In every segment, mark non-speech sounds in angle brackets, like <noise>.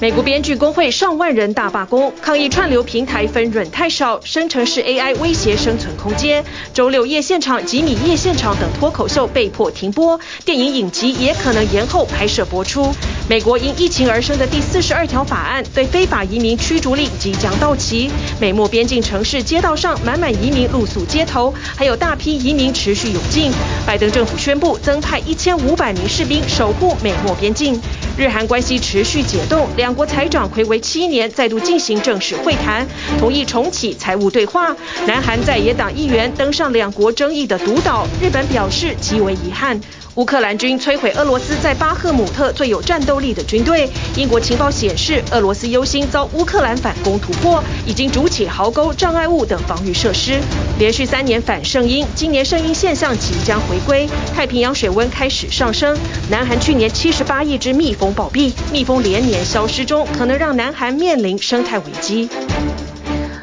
美国编剧工会上万人大罢工，抗议串流平台分润太少，生成式 AI 威胁生存空间。周六夜现场、吉米夜现场等脱口秀被迫停播，电影影集也可能延后拍摄播出。美国因疫情而生的第四十二条法案对非法移民驱逐令即将到期，美墨边境城市街道上满满移民露宿街头，还有大批移民持续涌进。拜登政府宣布增派一千五百名士兵守护美墨边境。日韩关系持续解冻，两两国财长魁为七年再度进行正式会谈，同意重启财务对话。南韩在野党议员登上两国争议的独岛，日本表示极为遗憾。乌克兰军摧毁俄罗斯在巴赫姆特最有战斗力的军队。英国情报显示，俄罗斯忧心遭乌克兰反攻突破，已经筑起壕沟、障碍物等防御设施。连续三年反圣婴，今年圣婴现象即将回归。太平洋水温开始上升。南韩去年七十八亿只蜜蜂暴毙，蜜蜂连年消失中，可能让南韩面临生态危机。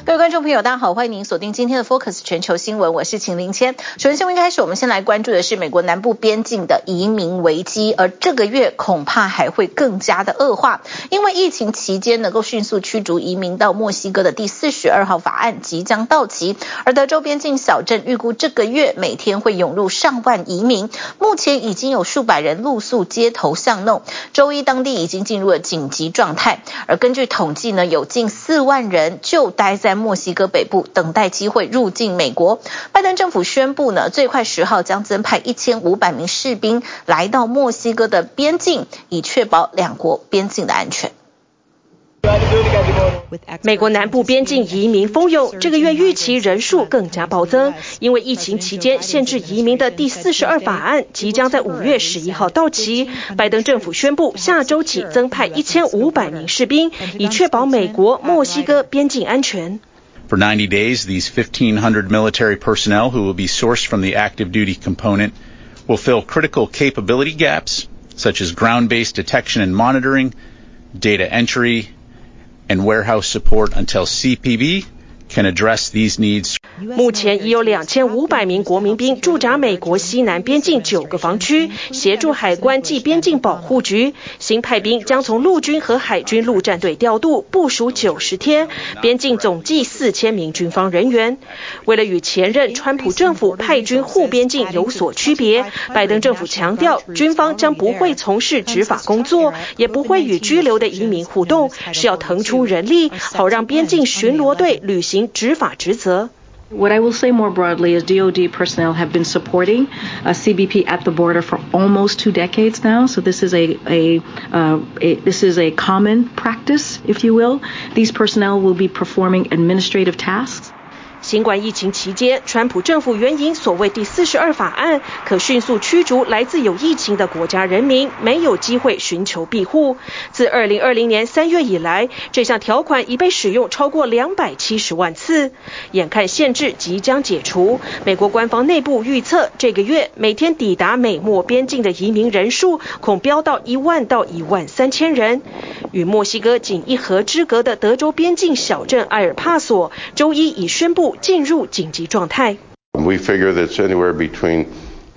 各位观众朋友，大家好，欢迎您锁定今天的 Focus 全球新闻，我是秦林谦。首先，新闻开始，我们先来关注的是美国南部边境的移民危机，而这个月恐怕还会更加的恶化，因为疫情期间能够迅速驱逐移民到墨西哥的第四十二号法案即将到期，而德州边境小镇预估这个月每天会涌入上万移民，目前已经有数百人露宿街头巷弄，周一当地已经进入了紧急状态，而根据统计呢，有近四万人就待在。墨西哥北部等待机会入境美国。拜登政府宣布呢，最快十号将增派一千五百名士兵来到墨西哥的边境，以确保两国边境的安全。美国南部边境移民蜂拥，这个月预期人数更加暴增，因为疫情期间限制移民的第四十二法案即将在五月十一号到期。拜登政府宣布，下周起增派一千五百名士兵，以确保美国墨西哥边境安全。For 90 days, these 1,500 military personnel who will be sourced from the active duty component will fill critical capability gaps, such as ground-based detection and monitoring, data entry, and warehouse support until CPB can address these needs. 目前已有两千五百名国民兵驻扎美国西南边境九个防区，协助海关及边境保护局。新派兵将从陆军和海军陆战队调度，部署九十天，边境总计四千名军方人员。为了与前任川普政府派军护边境有所区别，拜登政府强调，军方将不会从事执法工作，也不会与居留的移民互动，是要腾出人力，好让边境巡逻队履行执法职责。What I will say more broadly is DOD personnel have been supporting uh, CBP at the border for almost two decades now. So this is a, a, uh, a, this is a common practice, if you will. These personnel will be performing administrative tasks. 新冠疫情期间，川普政府援引所谓第四十二法案，可迅速驱逐来自有疫情的国家人民，没有机会寻求庇护。自二零二零年三月以来，这项条款已被使用超过两百七十万次。眼看限制即将解除，美国官方内部预测，这个月每天抵达美墨边境的移民人数恐飙到一万到一万三千人。与墨西哥仅一河之隔的德州边境小镇埃尔帕索，周一已宣布。进入紧急状态。We figure that it's anywhere between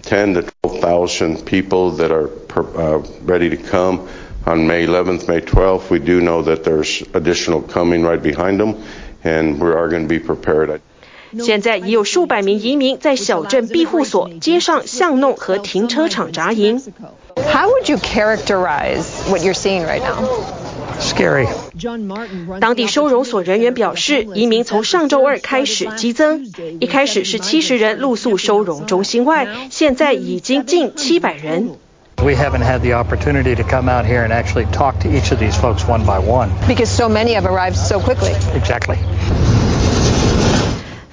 10 to 12,000 people that are uh, ready to come on May 11th, May 12th. We do know that there's additional coming right behind them, and we are going to be prepared. 现在已有数百名移民在小镇庇护所、街上巷弄和停车场扎营。How would you characterize what you're seeing right now? Scary. 当地收容所人员表示，移民从上周二开始激增，一开始是七十人露宿收容中心外，现在已经近七百人。We haven't had the opportunity to come out here and actually talk to each of these folks one by one. Because so many have arrived so quickly. Exactly.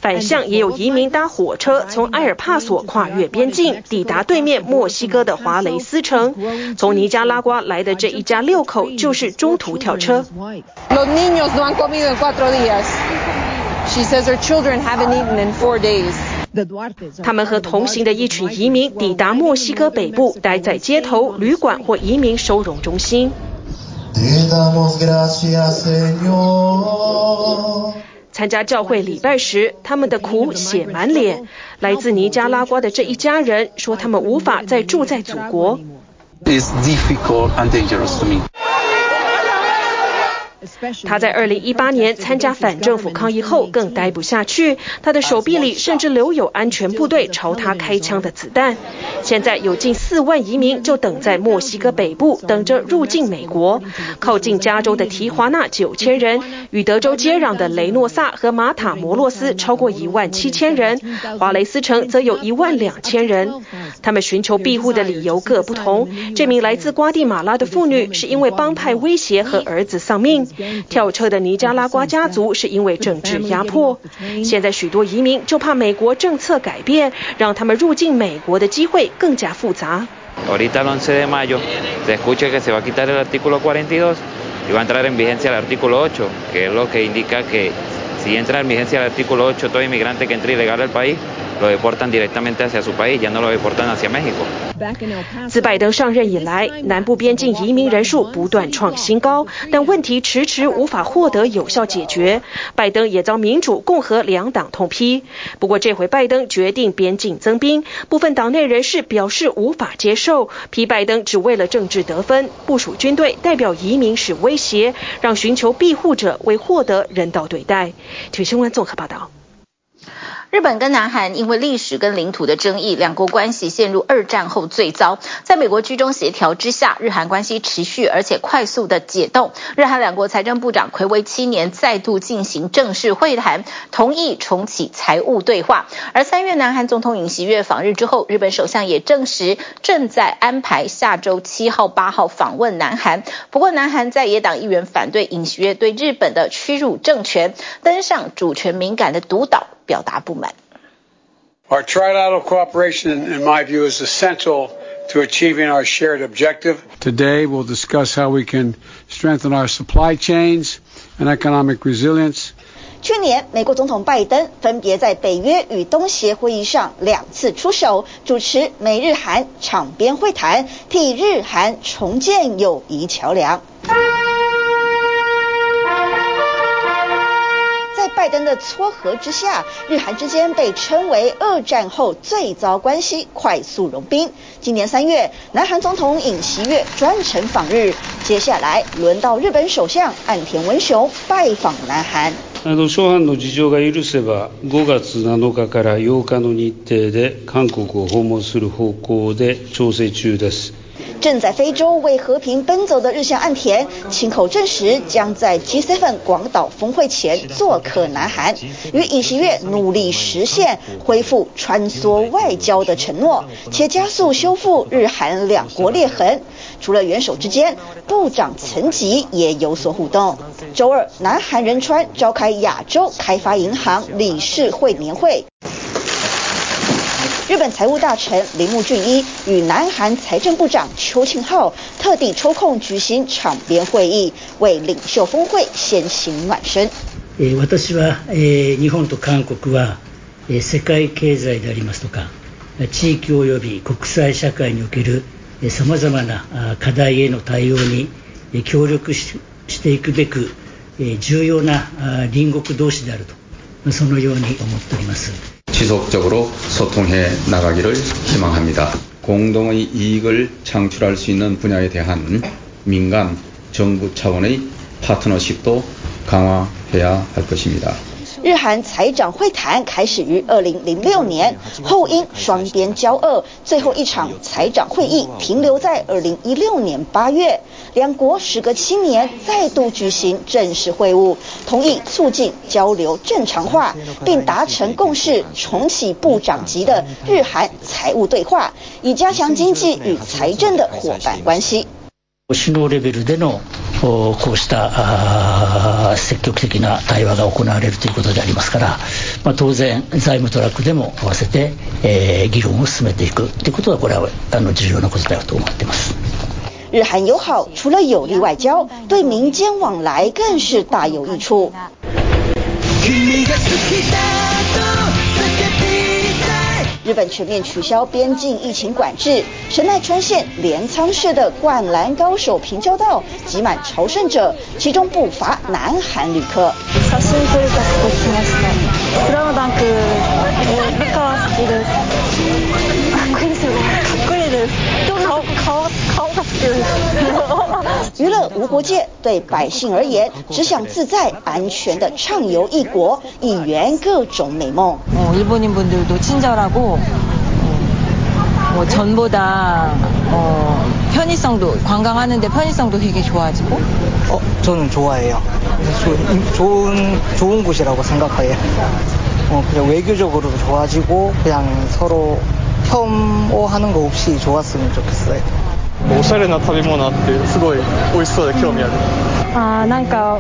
反向也有移民搭火车从埃尔帕索跨越边境，抵达对面墨西哥的华雷斯城。从尼加拉瓜来的这一家六口就是中途跳车。Los niños no han comido en cuatro días. She says her children haven't eaten in four days. 他们和同行的一群移民抵达墨西哥北部，待在街头、旅馆或移民收容中心。参加教会礼拜时，他们的苦写满脸。来自尼加拉瓜的这一家人说，他们无法再住在祖国。It's difficult and dangerous to me. 他在2018年参加反政府抗议后更待不下去，他的手臂里甚至留有安全部队朝他开枪的子弹。现在有近四万移民就等在墨西哥北部，等着入境美国。靠近加州的提华纳九千人，与德州接壤的雷诺萨和马塔摩洛斯超过一万七千人，华雷斯城则有一万两千人。他们寻求庇护的理由各不同。这名来自瓜地马拉的妇女是因为帮派威胁和儿子丧命，跳车的尼加拉瓜家族是因为政治压迫。现在许多移民就怕美国政策改变，让他们入境美国的机会更加复杂。自拜登上任以来，南部边境移民人数不断创新高，但问题迟迟无法获得有效解决。拜登也遭民主、共和两党痛批。不过这回拜登决定边境增兵，部分党内人士表示无法接受，批拜登只为了政治得分，部署军队代表移民是威胁，让寻求庇护者为获得人道对待。体育新闻综合报道。日本跟南韩因为历史跟领土的争议，两国关系陷入二战后最糟。在美国居中协调之下，日韩关系持续而且快速的解冻。日韩两国财政部长睽违七年再度进行正式会谈，同意重启财务对话。而三月南韩总统尹锡悦访日之后，日本首相也证实正在安排下周七号、八号访问南韩。不过，南韩在野党议员反对尹锡悦对日本的屈辱政权，登上主权敏感的独岛。表达不满。Our trilateral cooperation, in my view, is essential to achieving our shared objective. Today, we'll discuss how we can strengthen our supply chains and economic resilience. 去年，美国总统拜登分别在北约与东协会议上两次出手，主持美日韩场边会谈，替日韩重建友谊桥梁。 的撮合之下，日韩之间被称为二战后最糟关系快速融冰。今年三月，南韩总统尹锡悦专程访日，接下来轮到日本首相岸田文雄拜访南韩。啊，诸般の事情が许せば、5月7日から8日の日程で韩国を访问する方向で调整中です。 正在非洲为和平奔走的日向岸田，亲口证实将在 G7 广岛峰会前做客南韩，与尹锡悦努力实现恢复穿梭外交的承诺，且加速修复日韩两国裂痕。除了元首之间，部长层级也有所互动。周二，南韩仁川召开亚洲开发银行理事会年会。日本财务大臣铃木俊一与南韩财政部长邱庆浩特地抽空举行场边会议，为领袖峰会先行暖身。私は日本と韩国は世界经济でありますとか地域及び国际社会におけるさまざまな课题への対応に协力していくべく重要な邻国同士であるとそのように思っております。 지속적으로 소통해 나가기를 희망합니다. 공동의 이익을 창출할 수 있는 분야에 대한 민간, 정부 차원의 파트너십도 강화해야 할 것입니다. 日韩财长会谈开始于二零零六年，后因双边交恶，最后一场财长会议停留在二零一六年八月。两国时隔七年再度举行正式会晤，同意促进交流正常化，并达成共识，重启部长级的日韩财务对话，以加强经济与财政的伙伴关系。こうした积极的な対话が行われるということでありますから、まあ、当然财务トラックでも合わせて、えー、议论を进めていくということはこれはあの重要なことだと思っています。日韩友好除了有利外交，对民间往来更是大有益处。日本全面取消边境疫情管制，神奈川县镰仓市的灌篮高手平交道挤满朝圣者，其中不乏南韩旅客。 娱乐无国 国界，对百姓而言，只想自在、安全的畅游异国，一圆各种美梦。哦，日本人분들도친절하고 뭐 전보다 어, 편의성도 관광하는데 편의성도 되게 좋아지고. 어, 저는 좋아해요. 좋은 좋은 좋은 곳이라고 생각해요. 어, 그냥 외교적으로도 좋아지고 그냥 서로 혐오하는 거 없이 좋았으면 좋겠어요. おしゃれな食べ物あってすごい美味しそうで興味ある。あーなんか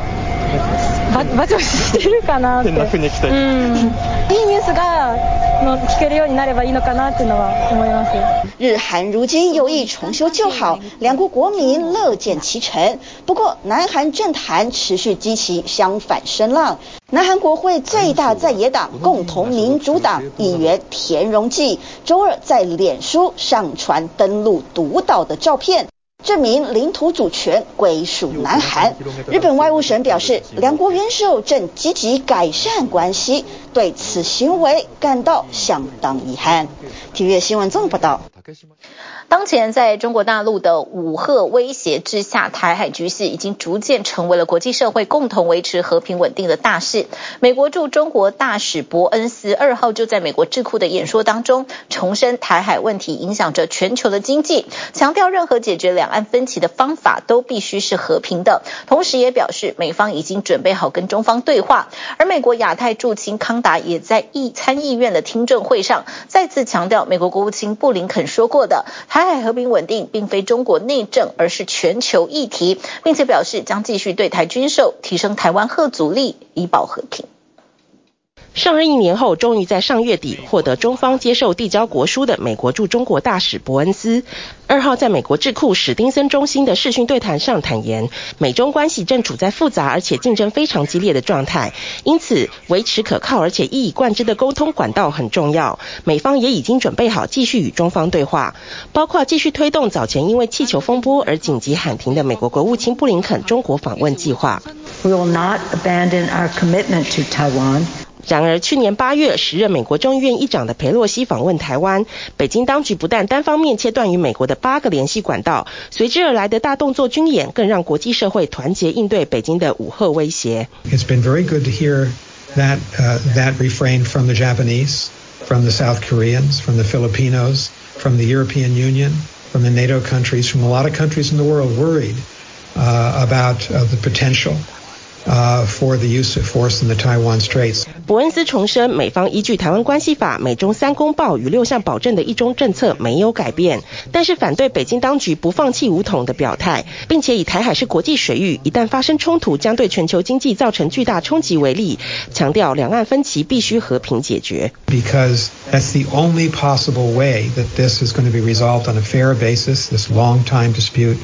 ババチバチしてるかなって。変な风に行きたい。うん。いいニュースがの闻けるようになればいいのかなっていうのは思います。日韩如今有意重修旧好，两国国民乐见其成。不过，南韩政坛持续激起相反声浪。南韩国会最大在野党共同民主党议员田荣纪周二在脸书上传登陆独岛的照片。 证明领土主权归属南韩。日本外务省表示，两国元首正积极改善关系，对此行为感到相当遗憾。体育新闻综合报道。当前在中国大陆的武吓威胁之下，台海局势已经逐渐成为了国际社会共同维持和平稳定的大事。美国驻中国大使伯恩斯二号就在美国智库的演说当中，重申台海问题影响着全球的经济，强调任何解决两岸分歧的方法都必须是和平的。同时也表示，美方已经准备好跟中方对话。而美国亚太驻青康达也在议参议院的听证会上再次强调，美国国务卿布林肯说过的。台海和平稳定并非中国内政，而是全球议题，并且表示将继续对台军售，提升台湾核阻力，以保和平。上任一年后，终于在上月底获得中方接受递交国书的美国驻中国大使伯恩斯，二号在美国智库史丁森中心的视讯对谈上坦言，美中关系正处在复杂而且竞争非常激烈的状态，因此维持可靠而且一以贯之的沟通管道很重要。美方也已经准备好继续与中方对话，包括继续推动早前因为气球风波而紧急喊停的美国国务卿布林肯中国访问计划。We will not abandon our commitment to Taiwan. 然而，去年八月，时任美国众议院议长的裴洛西访问台湾，北京当局不但单方面切断与美国的八个联系管道，随之而来的大动作军演，更让国际社会团结应对北京的武吓威胁。It's been very good to hear that that refrain from the Japanese, from the South Koreans, from the Filipinos, from the European Union, from the NATO countries, from a lot of countries in the world worried about the potential. Uh, for the use of force in the Taiwan Straits. 伯恩斯重申，美方依据《台湾关系法》、美中三公报与六项保证的一中政策没有改变，但是反对北京当局不放弃武统的表态，并且以台海是国际水域，一旦发生冲突将对全球经济造成巨大冲击为例，强调两岸分歧必须和平解决。Because that's the only possible way that this is going to be resolved on a fair basis. This long time dispute.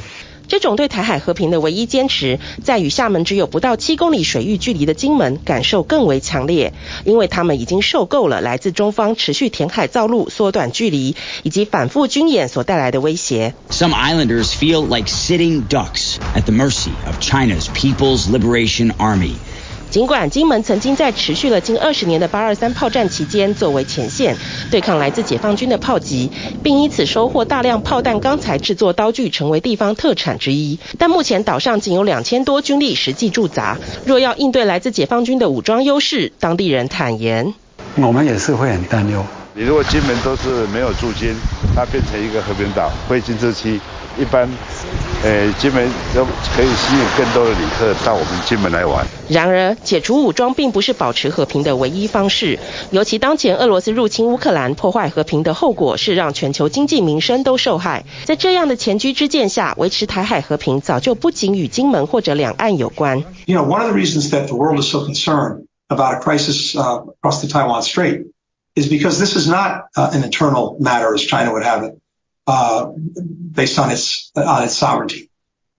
这种对台海和平的唯一坚持，在与厦门只有不到七公里水域距离的金门感受更为强烈，因为他们已经受够了来自中方持续填海造陆、缩短距离以及反复军演所带来的威胁。Some islanders feel like sitting ducks at the mercy of China's People's Liberation Army. 尽管金门曾经在持续了近二十年的八二三炮战期间作为前线，对抗来自解放军的炮击，并因此收获大量炮弹钢材制作刀具，成为地方特产之一。但目前岛上仅有两千多军力实际驻扎，若要应对来自解放军的武装优势，当地人坦言：我们也是会很担忧。你如果金门都是没有驻军，它变成一个和平岛，灰金之期，一般。呃，金门都可以吸引更多的旅客到我们金门来玩。然而，解除武装并不是保持和平的唯一方式。尤其当前俄罗斯入侵乌克兰，破坏和平的后果是让全球经济民生都受害。在这样的前车之鉴下，维持台海和平早就不仅与金门或者两岸有关。You know, one of the reasons that the world is so concerned about a crisis uh, across the Taiwan Strait is because this is not uh, an internal matter as China would have it. Uh, based its on its sovereignty,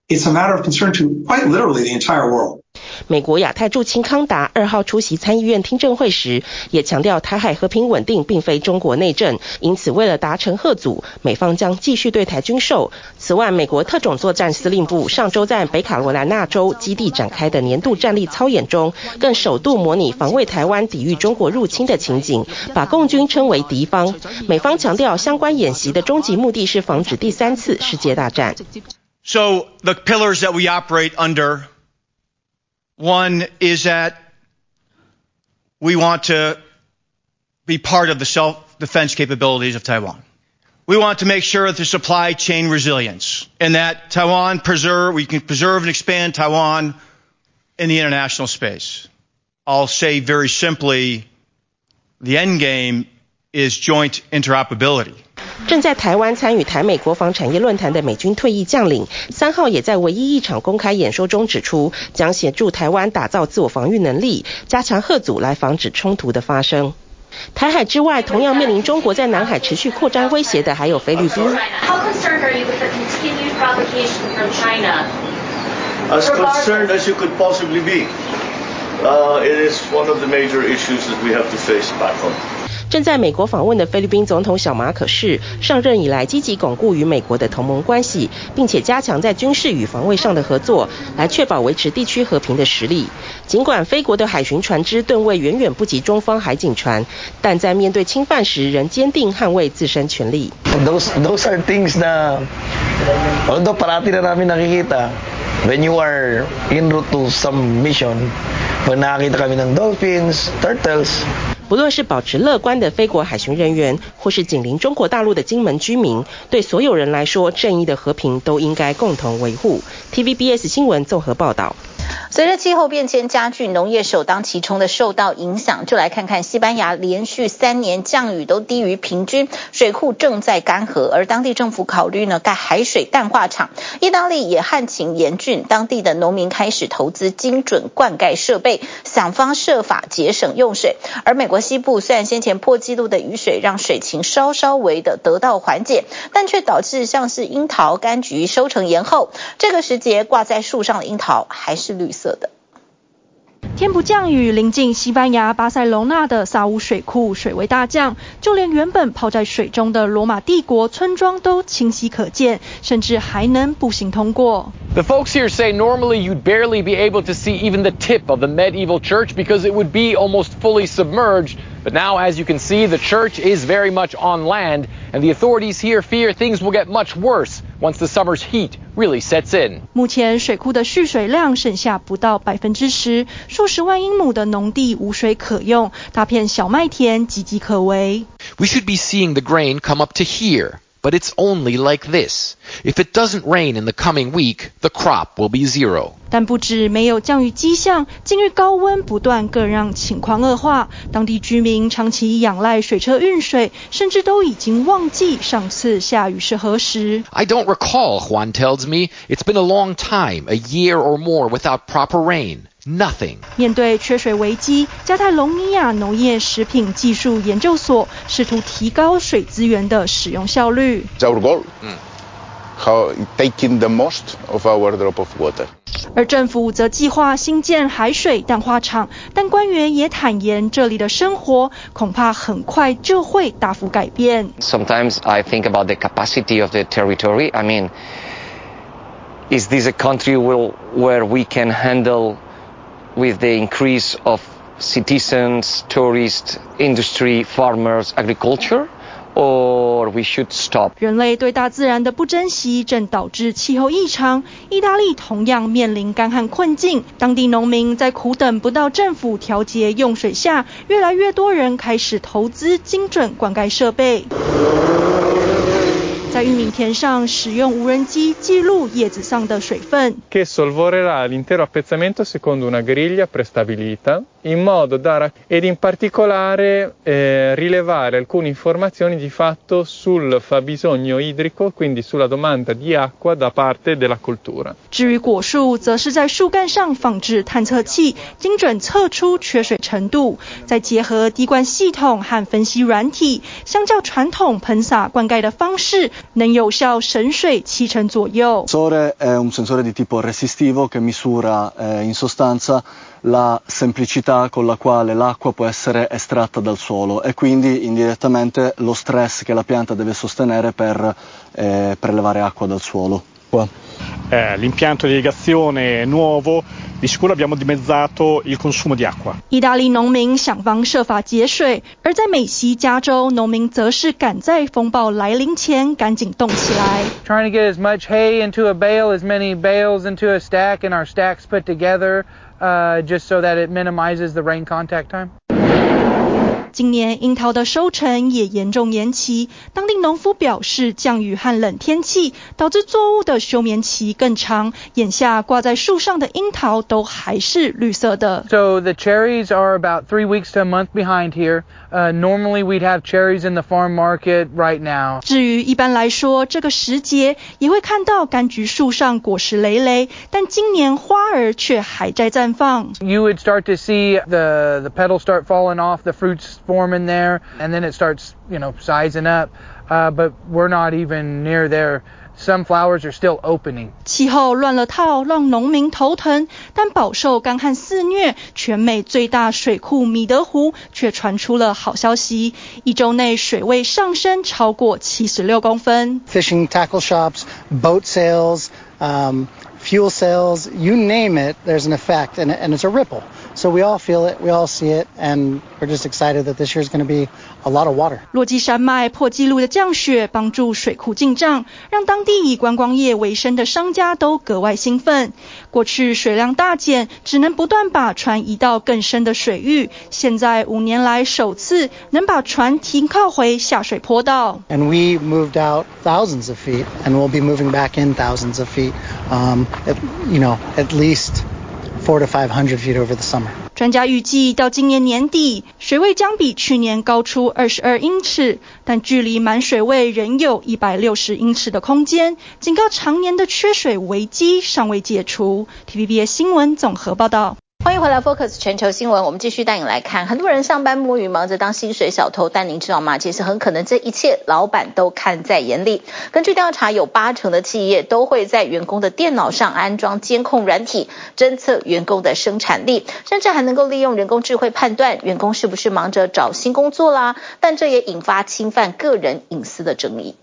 it's a matter of concern to quite literally the entire world. 美国亚太驻青康达二号出席参议院听证会时，也强调台海和平稳定并非中国内政，因此为了达成吓阻，美方将继续对台军售。此外，美国特种作战司令部上周在北卡罗来纳州基地展开的年度战力操演中，更首度模拟防卫台湾、抵御中国入侵的情景，把共军称为敌方。美方强调，相关演习的终极目的是防止第三次世界大战。So the pillars that we operate under one is that we want to be part of the self defense capabilities of Taiwan. We want to make sure that the supply chain resilience and that Taiwan preserve, we can preserve and expand Taiwan in the international space. I'll say very simply, the end game is joint interoperability. 正在台湾参与台美国防产业论坛的美军退役将领，三号也在唯一一场公开演说中指出，将协助台湾打造自我防御能力，加强吓阻来防止冲突的发生。台海之外，同样面临中国在南海持续扩张威胁的，还有菲律宾。How concerned are you with the continued provocation from China? As concerned as you could possibly be. Uh, it is one of the major issues that we have to face back home. 正在美国访问的菲律宾总统小马可仕上任以来积极巩固与美国的同盟关系，并且加强在军事与防卫上的合作，来确保维持地区和平的实力。尽管菲国的海巡船只吨位远远不及中方海警船，但在面对侵犯时仍坚定捍卫自身权利。Those those are things na although parati na namin nakikita when you are en route to some mission, pag nakakita kami ng dolphins, turtles. 不论是保持乐观的菲国海巡人员，或是紧邻中国大陆的金门居民，对所有人来说，正义的和平都应该共同维护。TVBS 新闻综合报道。随着气候变迁加剧，农业首当其冲的受到影响。就来看看西班牙连续三年降雨都低于平均，水库正在干涸，而当地政府考虑呢盖海水淡化厂。意大利也旱情严峻，当地的农民开始投资精准灌溉设备，想方设法节省用水。而美国西部虽然先前破纪录的雨水让水情稍稍微的得到缓解，但却导致像是樱桃、柑橘收成延后。这个时节挂在树上的樱桃还是绿色的。天不降雨，临近西班牙巴塞隆纳的萨乌水库水位大降，就连原本泡在水中的罗马帝国村庄都清晰可见，甚至还能步行通过。The folks here say normally you'd barely be able to see even the tip of the medieval church because it would be almost fully submerged. But now, as you can see, the church is very much on land, and the authorities here fear things will get much worse once the summer's heat really sets in. 目前水库的蓄水量剩下不到百分之十，数十万英亩的农地无水可用，大片小麦田岌岌可危。We should be seeing the grain come up to here. But it's only like this. If it doesn't rain in the coming week, the crop will be zero. 但不止没有降雨迹象，近日高温不断，更让情况恶化。当地居民长期仰赖水车运水，甚至都已经忘记上次下雨是何时。I don't recall, Juan tells me. It's been a long time, a year or more without proper rain. Nothing. 面对缺水危机，加泰隆尼亚农业食品技术研究所试图提高水资源的使用效率。It's our goal. How taking the most of our drop of water. 而政府则计划新建海水淡化厂，但官员也坦言，这里的生活恐怕很快就会大幅改变。Sometimes I think about the capacity of the territory. I mean, is this a country will, where we can handle with the increase of citizens, tourists, industry, farmers, agriculture, or we should stop. 人类对大自然的不珍惜，正导致气候异常。意大利同样面临干旱困境，当地农民在苦等不到政府调节用水下，越来越多人开始投资精准灌溉设备。在玉米田上使用无人机记录叶子上的水分。Che sorvolerà l'intero appezzamento secondo una griglia prestabilita in modo da ed in particolare eh, rilevare alcune informazioni di fatto sul fabbisogno idrico, quindi sulla domanda di acqua da parte della coltura. 至于果树，则是在树干上放置探测器，精准测出缺水程度，再结合滴灌系统和分析软体，相较传统喷洒灌溉的方式，能有效省水七成左右。Sensore è un sensore di tipo resistivo che misura eh, in sostanza la semplicità con la quale l'acqua può essere estratta dal suolo e quindi indirettamente lo stress che la pianta deve sostenere per eh, prelevare acqua dal suolo. Eh, l'impianto di irrigazione nuovo Di sicuro abbiamo dimezzato il consumo di acqua. 意大利农民想方设法节水，而在美西加州，农民则是赶在风暴来临前赶紧动起来。Trying to get as much hay into a bale, as many bales into a stack, and our stacks put together, uh, just so that it minimizes the rain contact time. 今年樱桃的收成也严重延期，当地农夫表示，降雨和冷天气导致作物的休眠期更长，眼下挂在树上的樱桃都还是绿色的。So the cherries are about three weeks to a month behind here. Uh, normally we'd have cherries in the farm market right now. 至于一般来说，这个时节也会看到柑橘树上果实累累，但今年花儿却还在绽放。You would start to see the the petals start falling off, the fruits form in there, and then it starts, you know, sizing up. Uh, but we're not even near there. Some flowers are still opening. 气候乱了套，让农民头疼，但饱受干旱肆虐，全美最大水库米德湖却传出了好消息，一周内水位上升超过七十六公分。 Fishing tackle shops, boat sales, um, fuel sales, you name it, there's an effect, and, and it's a ripple. So we all feel it, we all see it, and we're just excited that this year is going to be a lot of water. 落基山脉破纪录的降雪帮助水库进账，让当地以观光业为生的商家都格外兴奋。过去水量大减，只能不断把船移到更深的水域，现在五年来首次能把船停靠回下水坡道。 And we moved out thousands of feet, and we'll be moving back in thousands of feet, um, at, you know, at least Four to five hundred feet over the summer. 专家预计到今年年底，水位将比去年高出二十二英尺，但距离满水位仍有一百六十英尺的空间，警告常年的缺水危机尚未解除。TVBS 新闻综合报道。欢迎回来，Focus 全球新闻。我们继续带你来看，很多人上班摸鱼，忙着当薪水小偷，但您知道吗？其实很可能这一切老板都看在眼里。根据调查，有八成的企业都会在员工的电脑上安装监控软体，侦测员工的生产力，甚至还能够利用人工智慧判断员工是不是忙着找新工作啦。但这也引发侵犯个人隐私的争议。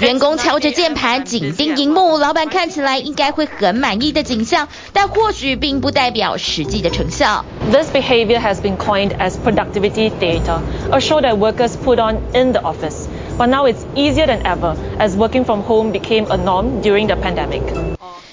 员工敲着键盘，紧盯荧幕，老板看起来应该会很满意的景象，但或许并不代表实际的成效。This behavior has been coined as productivity theater, a show that workers put on in the office. But now it's easier than ever as working from home became a norm during the pandemic.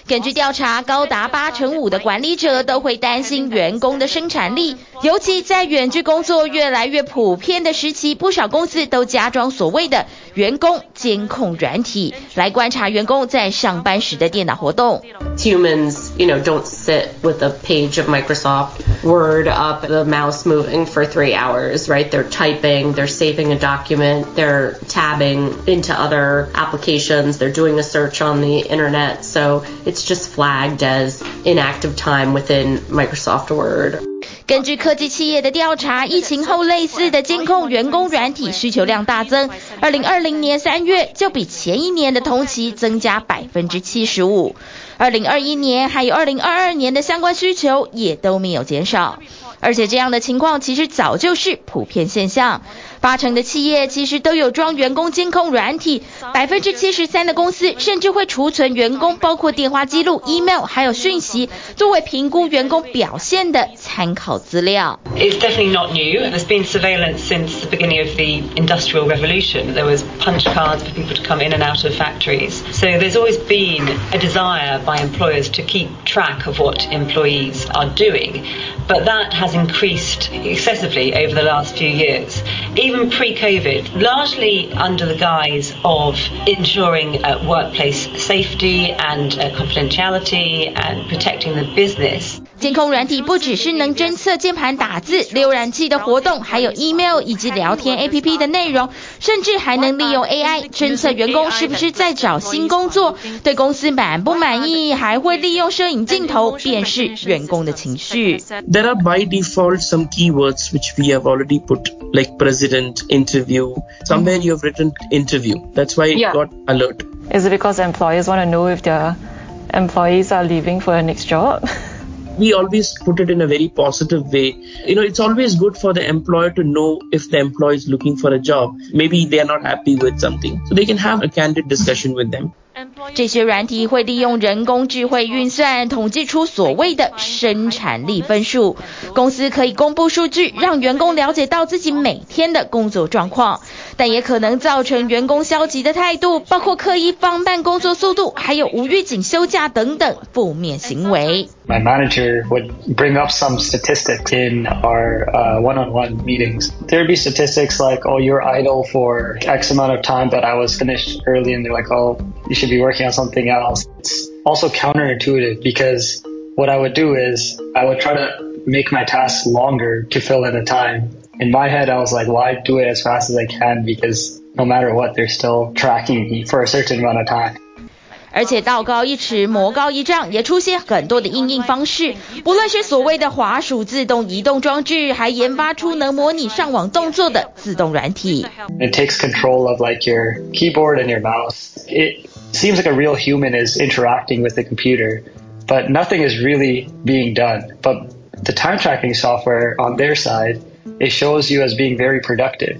根据调查，高达八成五的管理者都会担心员工的生产力，尤其在远距工作越来越普遍的时期，不少公司都加装所谓的员工监控软体，来观察员工在上班时的电脑活动。Humans, you know, don't sit with a page of Microsoft Word up, the mouse moving for three hours, right? They're typing, they're saving a document, they're tabbing into other applications, they're doing a search on the internet. So it's just flagged as inactive time within Microsoft Word. 根据科技企业的调查，疫情后类似的监控员工软体需求量大增，二零二零年三月就比前一年的同期增加百分之七十五，二零二一年还有二零二二年的相关需求也都没有减少，而且这样的情况其实早就是普遍现象。八成的企业其实都有装员工监控软体，百分之七十三的公司甚至会储存员工包括电话记录、email 还有讯息，作为评估员工表现的参考资料。 It's definitely not new. There's been surveillance since the beginning of the Industrial Revolution. There was punch cards for people to come in and out of factories. So there's always been a desire by employers to keep track of what employees are doing. But that has increased excessively over the last few years. Even pre-COVID, largely under the guise of ensuring uh, workplace safety and uh, confidentiality and protecting the business. 监控软体不只是能侦测键盘打字、浏览器的活动，还有 email 以及聊天 APP 的内容，甚至还能利用 AI 侦测员工是不是在找新工作，对公司满不满意，还会利用摄影镜头辨识员工的情绪。There are by default some keywords which we have already put, like president, interview. Somewhere you have written interview. That's why it got alert. Is it because employers want to know if their employees are leaving for a next job? We always put it in a very positive way. You know, it's always good for the employer to know if the employee is looking for a job. Maybe they are not happy with something. So they can have a candid discussion with them. 这些软体会利用人工智慧运算，统计出所谓的生产力分数。公司可以公布数据，让员工了解到自己每天的工作状况，但也可能造成员工消极的态度，包括刻意放慢工作速度，还有无预警休假等等负面行为。My manager would bring up some statistics in our uh, one-on-one meetings. There would be statistics like, "Oh, you're idle for X amount of time," but I was finished early, and they're like, "Oh, you should be working on something else." It's also counterintuitive because what I would do is I would try to make my tasks longer to fill in the time. In my head, I was like, well, do it as fast as I can because no matter what, they're still tracking me for a certain amount of time. 而且道高一尺，魔高一丈，也出现很多的应用方式。不论是所谓的滑鼠自动移动装置，还研发出能模拟上网动作的自动软体。It takes control of like your keyboard and your mouse. It seems like a real human is interacting with the computer, but nothing is really being done. But the time tracking software on their side, it shows you as being very productive.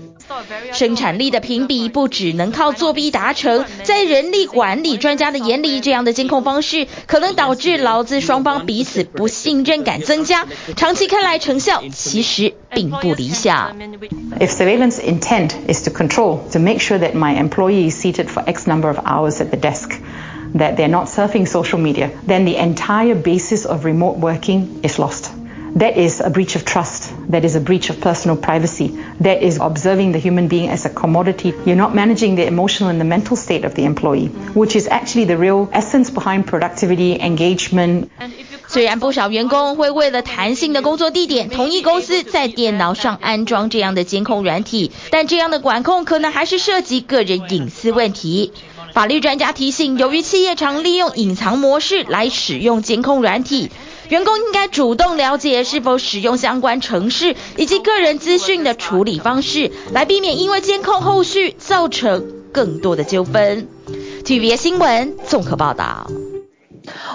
生产力的评比不只能靠作弊达成，在人力管理专家的眼里，这样的监控方式可能导致劳资双方彼此不信任感增加，长期看来成效其实并不理想。If surveillance intent is to control, to make sure that my employee is seated for X number of hours at the desk, that they're not surfing social media, then the entire basis of remote working is lost. That is a breach of trust. That is a breach of personal privacy. That is observing the human being as a commodity. You're not managing the emotional and the mental state of the employee, which is actually the real essence behind productivity, engagement. 虽然不少员工会为了弹性的工作地点，同意公司在电脑上安装这样的监控软体，但这样的管控可能还是涉及个人隐私问题。法律专家提醒，由于企业常利用隐藏模式来使用监控软体。 员工应该主动了解是否使用相关程式以及个人资讯的处理方式，来避免因为监控后续造成更多的纠纷。TVB 新闻综合报道。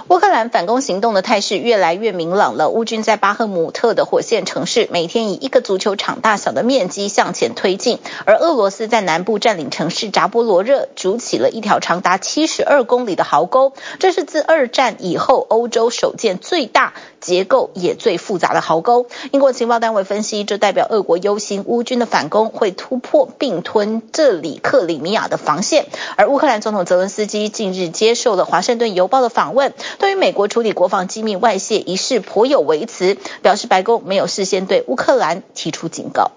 乌克兰反攻行动的态势越来越明朗了。乌军在巴赫姆特的火线城市，每天以一个足球场大小的面积向前推进，而俄罗斯在南部占领城市扎波罗热，筑起了一条长达七十二公里的壕沟。这是自二战以后欧洲首建最大、结构也最复杂的壕沟。英国情报单位分析，这代表俄国忧心乌军的反攻会突破并吞这里克里米亚的防线。而乌克兰总统泽伦斯基近日接受了《华盛顿邮报》的访问。对于美国处理国防机密外泄一事颇有微词，表示白宫没有事先对乌克兰提出警告。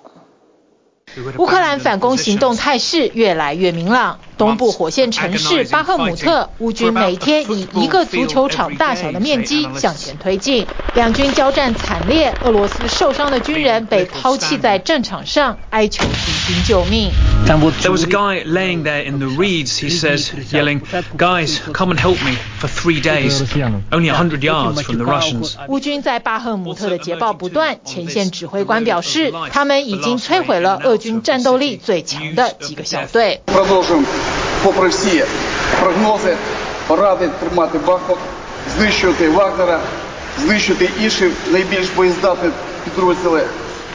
乌克兰反攻行动态势越来越明朗。东部火线城市巴赫姆特，乌军每天以一个足球场大小的面积向前推进，两军交战惨烈，俄罗斯受伤的军人被抛弃在战场上，哀求敌军救命。There was a guy laying there in the reeds, he says, yelling, "Guys, come and help me!" For three days, only a hundred yards from the Russians. 乌军在巴赫姆特的捷报不断，前线指挥官表示，他们已经摧毁了俄军战斗力最强的几个小队。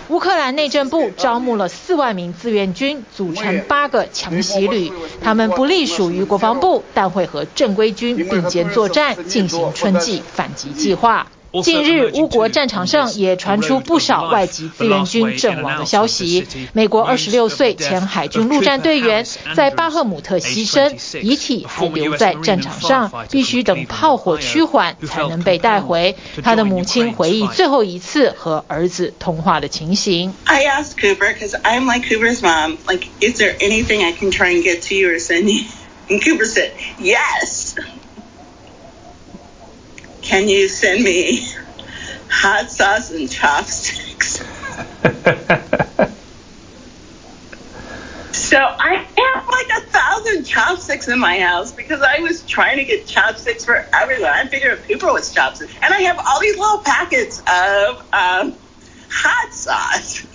乌克兰内政部招募了四万名志愿军，组成八个强袭旅。他们不隶属于国防部，但会和正规军并肩作战，进行春季反击计划。近日，乌国战场上也传出不少外籍志愿军阵亡的消息。美国二十六岁前海军陆战队员在巴赫姆特牺牲，遗体还留在战场上，必须等炮火趋缓才能被带回。他的母亲回忆最后一次和儿子通话的情形。I asked Cooper, because I'm like Cooper's mom, like, is there anything I can try and get to you or send you? And Cooper said, yes. Can you send me hot sauce and chopsticks? <laughs> so I have like a thousand chopsticks in my house because I was trying to get chopsticks for everyone. I figured Cooper was chopsticks. And I have all these little packets of um, hot sauce.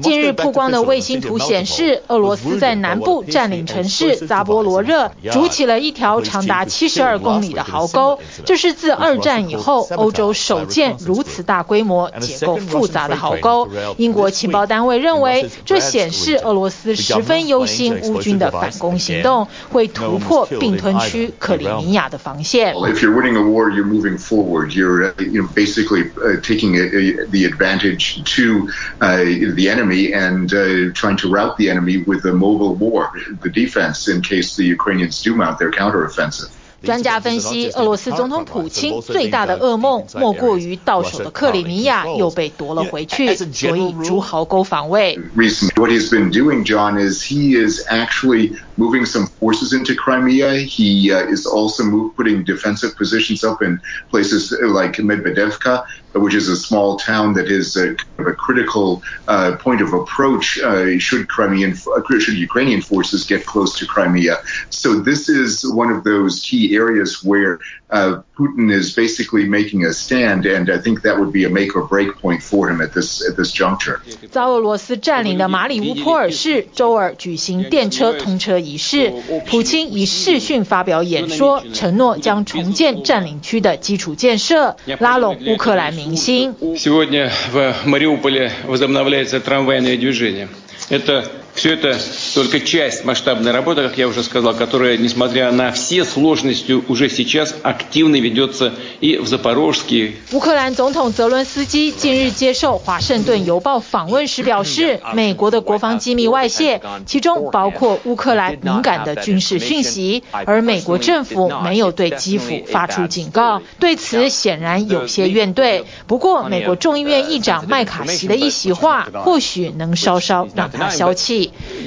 近日曝光的卫星图显示，俄罗斯在南部占领城市扎波罗热，筑起了一条长达七十二公里的壕沟。这是自二战以后欧洲首建如此大规模、结构复杂的壕沟。英国情报单位认为，这显示俄罗斯十分忧心乌军的反攻行动会突破并吞区克里米亚的防线。If you're winning a war, you're moving forward. You're you know, basically taking the advantage to the enemy. and uh, trying to rout the enemy with a mobile war, the defense in case the Ukrainians do mount their counteroffensive. 专家分析，俄罗斯总统普京最大的噩梦莫过于到手的克里米亚又被夺了回去，所以筑壕沟防卫。Recently, what he's been doing, John, is he is actually moving some forces into Crimea. He uh, is also move, putting defensive positions up in places like Medvedevka, which is a small town that is a, a critical uh, point of approach uh, should Crimean, should Ukrainian forces get close to Crimea. So this is one of those key areas where uh, Putin is basically making a stand, and I think that would be a make or break point for him at this at this juncture. 遭俄罗斯占领的马里乌波尔市周二举行电车通车仪式，普京以视讯发表演说，承诺将重建占领区的基础建设，拉拢乌克兰民心。Сегодня в Мариуполе возобновляется трамвайное движение. Это все это только часть масштабной работы, как я уже сказал, которая, несмотря на все сложности, уже сейчас активно ведется и в Запорожске. 乌克兰总统泽伦斯基近日接受《华盛顿邮报》访问时表示，美国的国防机密外泄，其中包括乌克兰敏感的军事讯息，而美国政府没有对基辅发出警告，对此显然有些怨怼。不过，美国众议院议长麦卡锡的一席话，或许能稍稍让他消气。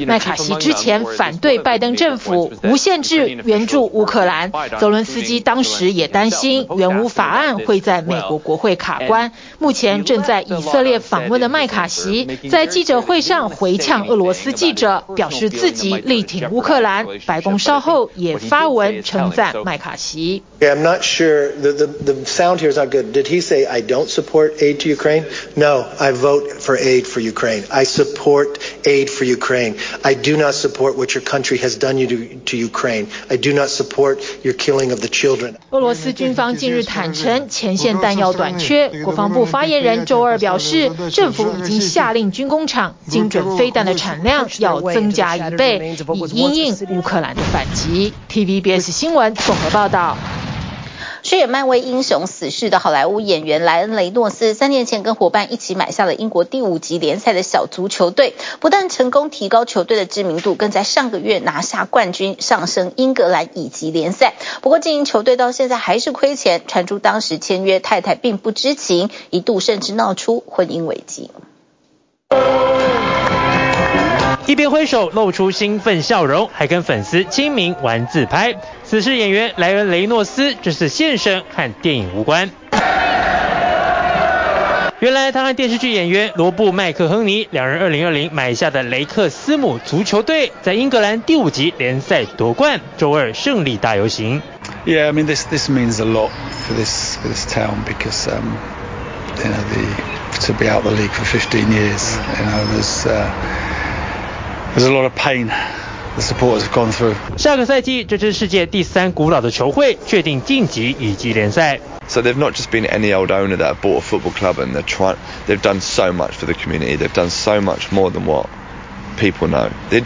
麦卡锡之前反对拜登政府无限制援助乌克兰，泽伦斯基当时也担心援乌法案会在美国国会卡关。目前正在以色列访问的麦卡锡在记者会上回呛俄罗斯记者，表示自己力挺乌克兰。白宫稍后也发文称赞麦卡锡。I'm not sure the the the sound here is not good. Did he say I don't support aid to Ukraine? No, I vote for aid for Ukraine. I support aid for Ukraine. Ukraine. I do not support what your country has done you to, to Ukraine. I do not support your killing of the children. 俄罗斯军方近日坦承前线弹药短缺，国防部发言人周二表示，政府已经下令军工厂精准飞弹的产量要增加一倍，以应应乌克兰的反击。TVBS 新闻综合报道。饰演漫威英雄死侍的好莱坞演员莱恩·雷诺斯，三年前跟伙伴一起买下了英国第五级联赛的小足球队，不但成功提高球队的知名度，更在上个月拿下冠军，上升英格兰乙级联赛。不过经营球队到现在还是亏钱，传出当时签约太太并不知情，一度甚至闹出婚姻危机。一边挥手露出兴奋笑容，还跟粉丝亲民玩自拍。死侍演员莱恩·雷诺斯这次现身和电影无关。原来他和电视剧演员罗布·麦克亨尼两人2020买下的雷克斯姆足球队，在英格兰第五级联赛夺冠，周二胜利大游行。Yeah, I mean this this means a lot for this for this town because um, you know the to be out the league for 15 years, you know there's. Uh, There's a lot of pain the supporters have gone through. 下个赛季，这支世界第三古老的球会确定晋级乙级联赛。So they've not just been any old owner that have bought a football club and they're trying. They've done so much for the community. They've done so much more than what people know. They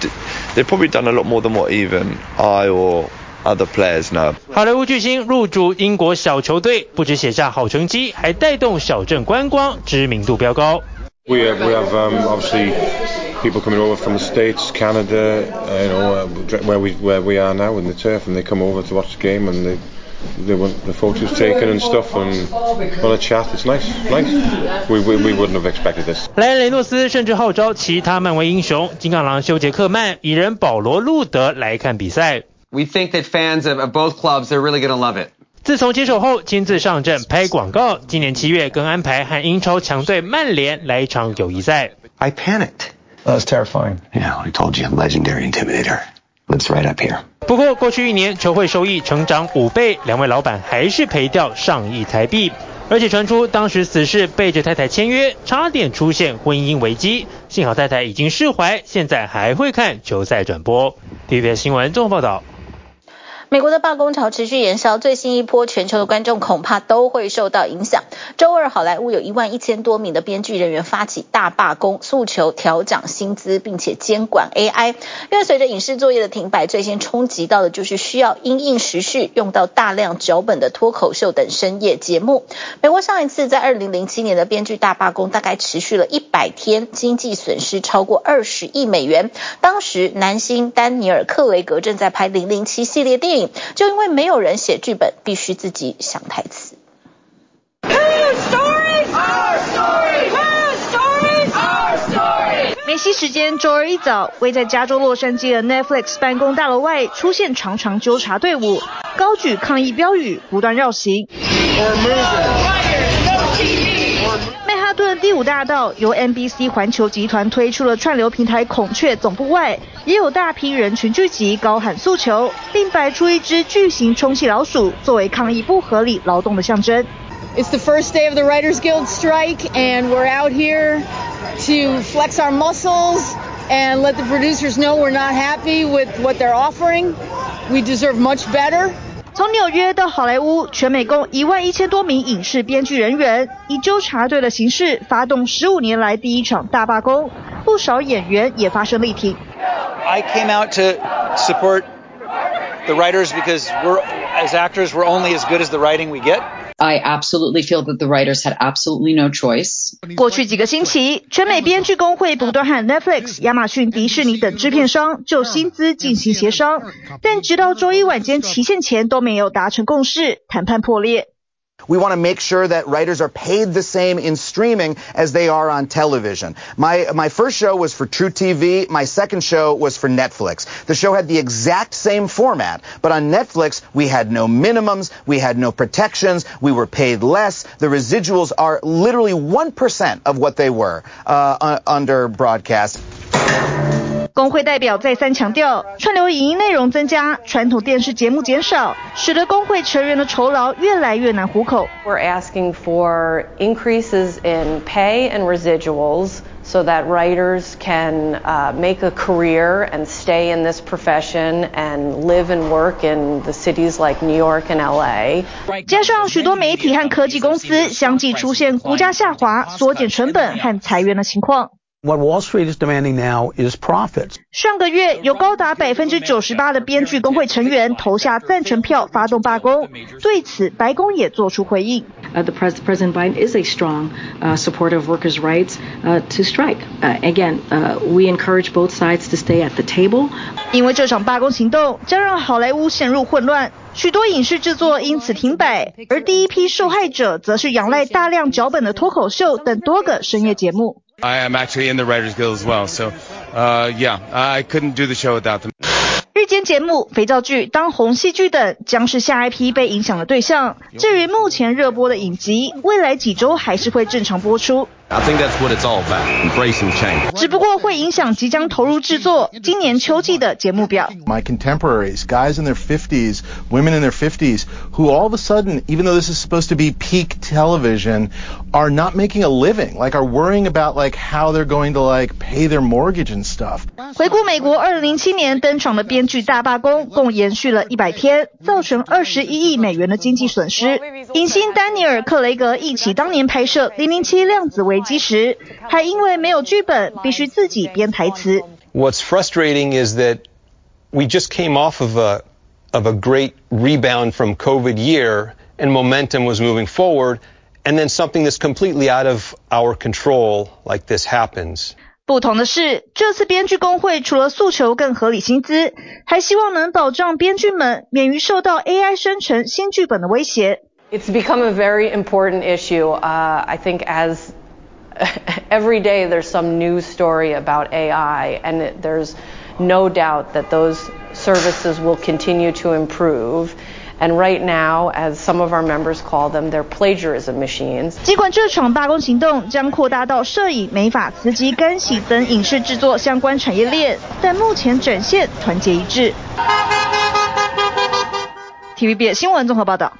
they've probably done a lot more than what even I or other players know. 好莱坞巨星入主英国小球队，不止写下好成绩，还带动小镇观光，知名度飙高。We have, we have um, obviously people coming over from the States, Canada, uh, you know, uh, where we where we are now in the turf, and they come over to watch the game and they they want the photos taken and stuff and want to chat. It's nice, nice. We, we, we wouldn't have expected this. 莱恩·雷诺斯甚至号召其他漫威英雄金刚狼休杰克曼、蚁人保罗·路德来看比赛。We think that fans of, of both clubs are really going to love it. 自从接手后，亲自上阵拍广告。今年七月更安排和英超强队曼联来一场友谊赛。I panicked. That was terrifying. Yeah, I told you, legendary intimidator lives right up here. 不过过去一年球会收益成长五倍，两位老板还是赔掉上亿台币。而且传出当时死士背着太太签约，差点出现婚姻危机。幸好太太已经释怀，现在还会看球赛转播。TVBS 新闻综合报道。美国的罢工潮持续延烧，最新一波全球的观众恐怕都会受到影响。周二，好莱坞有一万一千多名的编剧人员发起大罢工，诉求调涨薪资，并且监管 AI。因为随着影视作业的停摆，最先冲击到的就是需要因应时序用到大量脚本的脱口秀等深夜节目。美国上一次在二零零七年的编剧大罢工，大概持续了一百天，经济损失超过二十亿美元。当时男星丹尼尔·克雷格正在拍《零零七》系列电影。就因为没有人写剧本，必须自己想台词。梅西时间周二一早，位在加州洛杉矶的 Netflix 办公大楼外出现长长纠察队伍，高举抗议标语，不断绕行。顿第五大道由 NBC 环球集团推出的串流平台孔雀总部外，也有大批人群聚集，高喊诉求，并摆出一只巨型充气老鼠作为抗议不合理劳动的象征。It's the first day of the Writers Guild strike, and we're out here to flex our muscles and let the producers know we're not happy with what they're offering. We deserve much better. 从纽约到好莱坞，全美共一万一千多名影视编剧人员以纠察队的形式发动十五年来第一场大罢工，不少演员也发声力挺。I came out to support the writers because we're as actors we're only as good as the writing we get. I absolutely feel that the writers had absolutely no choice. 过去几个星期，全美编剧工会不断和 Netflix、亚马逊、迪士尼等制片商就薪资进行协商，但直到周一晚间期限前都没有达成共识，谈判破裂。We want to make sure that writers are paid the same in streaming as they are on television. My, my first show was for True TV. My second show was for Netflix. The show had the exact same format, but on Netflix, we had no minimums, we had no protections, we were paid less. The residuals are literally 1% of what they were uh, under broadcast. 工会代表再三强调，串流影音内容增加，传统电视节目减少，使得工会成员的酬劳越来越难糊口。We're asking for increases in pay and residuals so that writers can uh, make a career and stay in this profession and live and work in the cities like New York and LA. 加上许多媒体和科技公司相继出现股价下滑、缩减成本和裁员的情况。What Wall Street is demanding now is profits. 上个月有高达百分之九十八的编剧工会成员投下赞成票，发动罢工。对此，白宫也做出回应。Uh, the pres President Biden is a strong uh, supporter of workers' rights uh, to strike. Uh, again, uh, we encourage both sides to stay at the table. 因为这场罢工行动将让好莱坞陷入混乱，许多影视制作因此停摆，而第一批受害者则是仰赖大量脚本的脱口秀等多个深夜节目。I am actually in the Writers Guild as well, so uh, yeah, I couldn't do the show without them. 日间节目、肥皂剧、当红戏剧等将是下一批被影响的对象。至于目前热播的影集，未来几周还是会正常播出。I think that's what it's all about, embracing change. 只不过会影响即将投入制作今年秋季的节目表。My contemporaries, guys in their 50s, women in their 50s, who all of a sudden, even though this is supposed to be peak television, are not making a living, like are worrying about like how they're going to like pay their mortgage and stuff. 回顾美国2007年登场的编剧大罢工，共延续了一百天，造成21亿美元的经济损失。影星丹尼尔·克雷格忆起当年拍摄《007量子危机》时，还因为没有剧本，必须自己编台词。What's frustrating is that we just came off of a of a great rebound from COVID year, and momentum was moving forward, and then something that's completely out of our control like this happens. 不同的是，这次编剧工会除了诉求更合理薪资，还希望能保障编剧们免于受到 AI 生成新剧本的威胁。It's become a very important issue. Uh, I think as every day there's some news story about AI, and there's no doubt that those services will continue to improve. And right now, as some of our members call them, they're plagiarism machines. 尽管这场罢工行动将扩大到摄影、美发、磁机、干洗等影视制作相关产业链，但目前展现团结一致。TVB 新闻综合报道。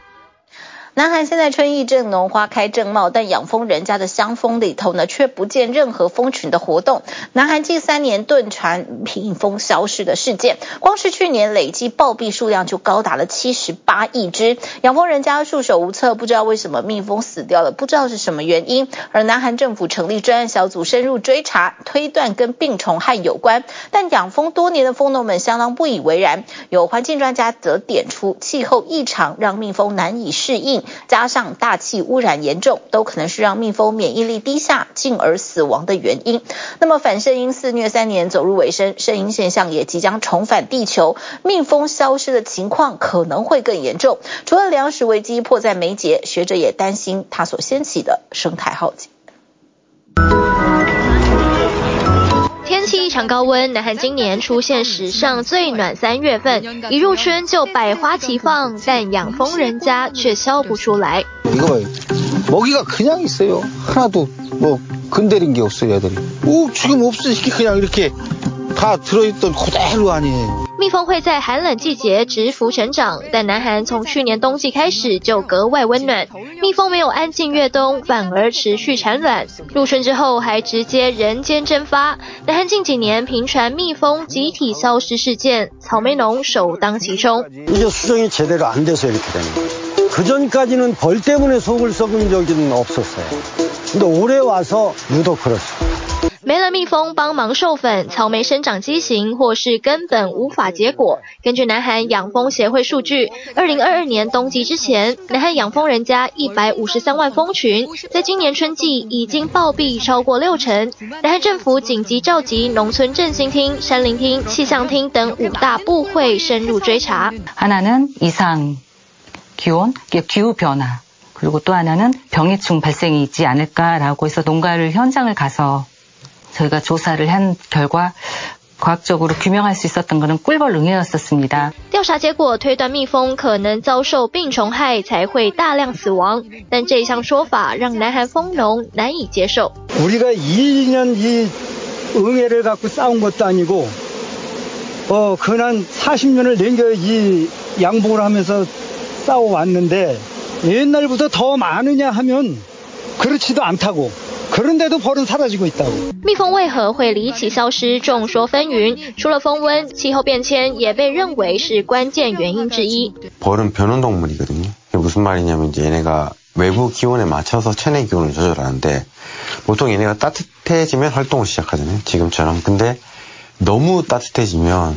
南韩现在春意正浓，花开正茂，但养蜂人家的香蜂里头呢，却不见任何蜂群的活动。南韩近三年顿传蜜蜂消失的事件，光是去年累计暴毙数量就高达了七十八亿只，养蜂人家束手无策，不知道为什么蜜蜂死掉了，不知道是什么原因。而南韩政府成立专案小组深入追查，推断跟病虫害有关，但养蜂多年的蜂农们相当不以为然。有环境专家则点出，气候异常让蜜蜂难以适应。加上大气污染严重，都可能是让蜜蜂免疫力低下，进而死亡的原因。那么反圣婴肆虐三年走入尾声，声音现象也即将重返地球，蜜蜂消失的情况可能会更严重。除了粮食危机迫在眉睫，学者也担心它所掀起的生态浩劫。天气异常高温，南韩今年出现史上最暖三月份，一入春就百花齐放，但养蜂人家却笑不出来。이거먹이가그냥있어요하나도뭐건드린게없어요애들이오지금없으니까그냥이렇게 它들어있던그대로아니에요蜜蜂会在寒冷季节蛰伏成长，但南韩从去年冬季开始就格外温暖，蜜蜂没有安静越冬，反而持续产卵，入春之后还直接人间蒸发。南韩近几年频传蜜蜂集体消失事件，草莓农首当其冲。이제수정이제대로안돼서이렇게되는거예요그전까지는벌때문에속을썩은적은없었어요근데올해와서유독그렇습니다 没了蜜蜂帮忙授粉，草莓生长畸形，或是根本无法结果。根据南韩养蜂协会数据，二零二二年冬季之前，南韩养蜂人家一百五十三万蜂群，在今年春季已经暴毙超过六成。南韩政府紧急召集农村振兴厅、山林厅、气象厅等五大部会深入追查。하나는이상기온기후변화그리고또하나는병해충발생이있지않을까라고해서농가를현장을가서 저희가조사를 한 결과 과학적으로 규명할 수 있었던 것은 꿀벌응애였었습니다。 调查结果推断蜜蜂可能遭受病虫害才会大量死亡，但这一项说法让南韩蜂农难以接受。우리가2년이응애를갖고싸운것도아니고어근한40년을넘겨이양봉을하면서싸워왔는데옛날보다더많으냐하면그렇지도않다고 蜜蜂为何会离奇消失？众说纷纭。除了蜂温，气候变迁也被认为是关键原因之一。벌은변온동물이거든요그게무슨말이냐면이제얘네가외부기온에맞춰서체내기온을조절하는데보통얘네가따뜻해지면활동을시작하잖아요지금처럼근데너무따뜻해지면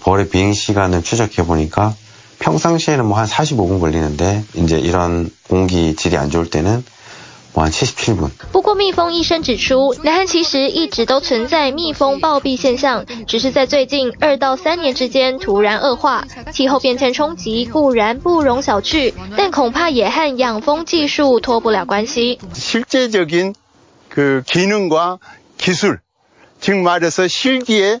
벌의 비행 시간을 추적해 보니까 평상시에는 뭐 한 45분 걸리는데 이제 이런 공기 질이 안 좋을 때는 뭐 한 77분. 不过蜜蜂医生指出，南韩其实一直都存在蜜蜂暴毙现象，只是在最近二到三年之间突然恶化。气候变迁冲击固然不容小觑，但恐怕也和养蜂技术脱不了关系。 실제적인 그 기능과 기술, 즉 말해서 실기에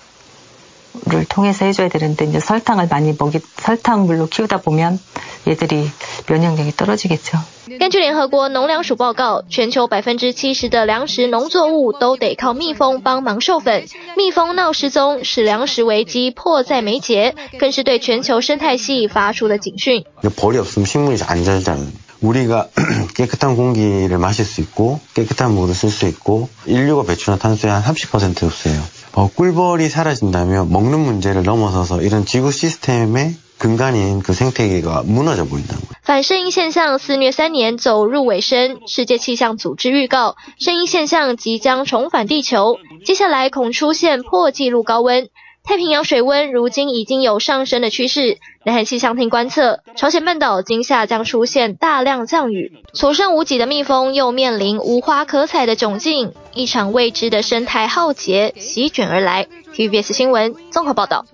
를통해서해줘야되는데이제설탕을많이먹이설탕물로키우다보면얘들이면역력이떨어지겠죠。 根据联合国农粮署报告，全球百分之七十的粮食农作物都得靠蜜蜂帮忙授粉。蜜蜂闹失踪，使粮食危机迫在眉睫，更是对全球生态系发出的警讯。 벌이 없으면 식물이 안 자라요. 우리가 <clears throat> 깨끗한 공기를 마실 수 있고 깨끗한 물을 쓸 수 있고 인류가 배출한 탄소의 한 30% 흡수해요. 어, 꿀벌이 사라진다면 먹는 문제를 넘어서서 이런 지구 시스템의 근간인 그 생태계가 무너져 보인다는 거예요. 反圣婴现象肆虐三年走入尾声，世界气象组织预告圣婴现象即将重返地球，接下来恐出现破纪录高温。 太平洋水温如今已经有上升的趋势，南海气象厅观测，朝鲜半岛今夏将出现大量降雨，所剩无几的蜜蜂又面临无花可采的窘境，一场未知的生态浩劫席卷而来。TVBS 新闻综合报道。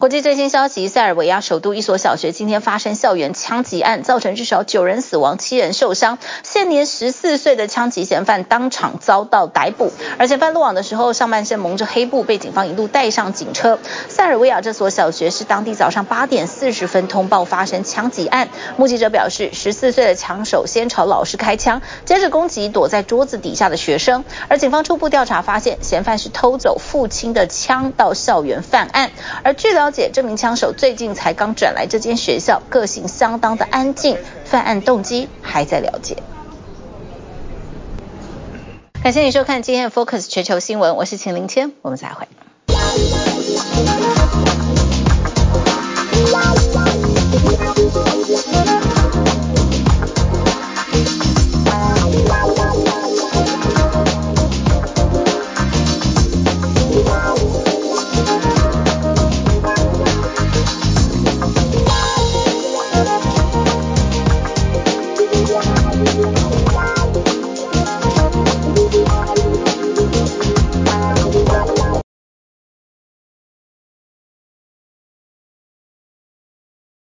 国际最新消息：塞尔维亚首都一所小学今天发生校园枪击案，造成至少九人死亡、七人受伤。现年十四岁的枪击嫌犯当场遭到逮捕，而嫌犯落网的时候，上半身蒙着黑布，被警方一路带上警车。塞尔维亚这所小学是当地早上八点四十分通报发生枪击案。目击者表示，十四岁的枪手先朝老师开枪，接着攻击躲在桌子底下的学生。而警方初步调查发现，嫌犯是偷走父亲的枪到校园犯案。而据了了解，这名枪手最近才刚转来这间学校，个性相当的安静，犯案动机还在了解。感谢你收看今天的 Focus 全球新闻，我是秦林谦，我们再会。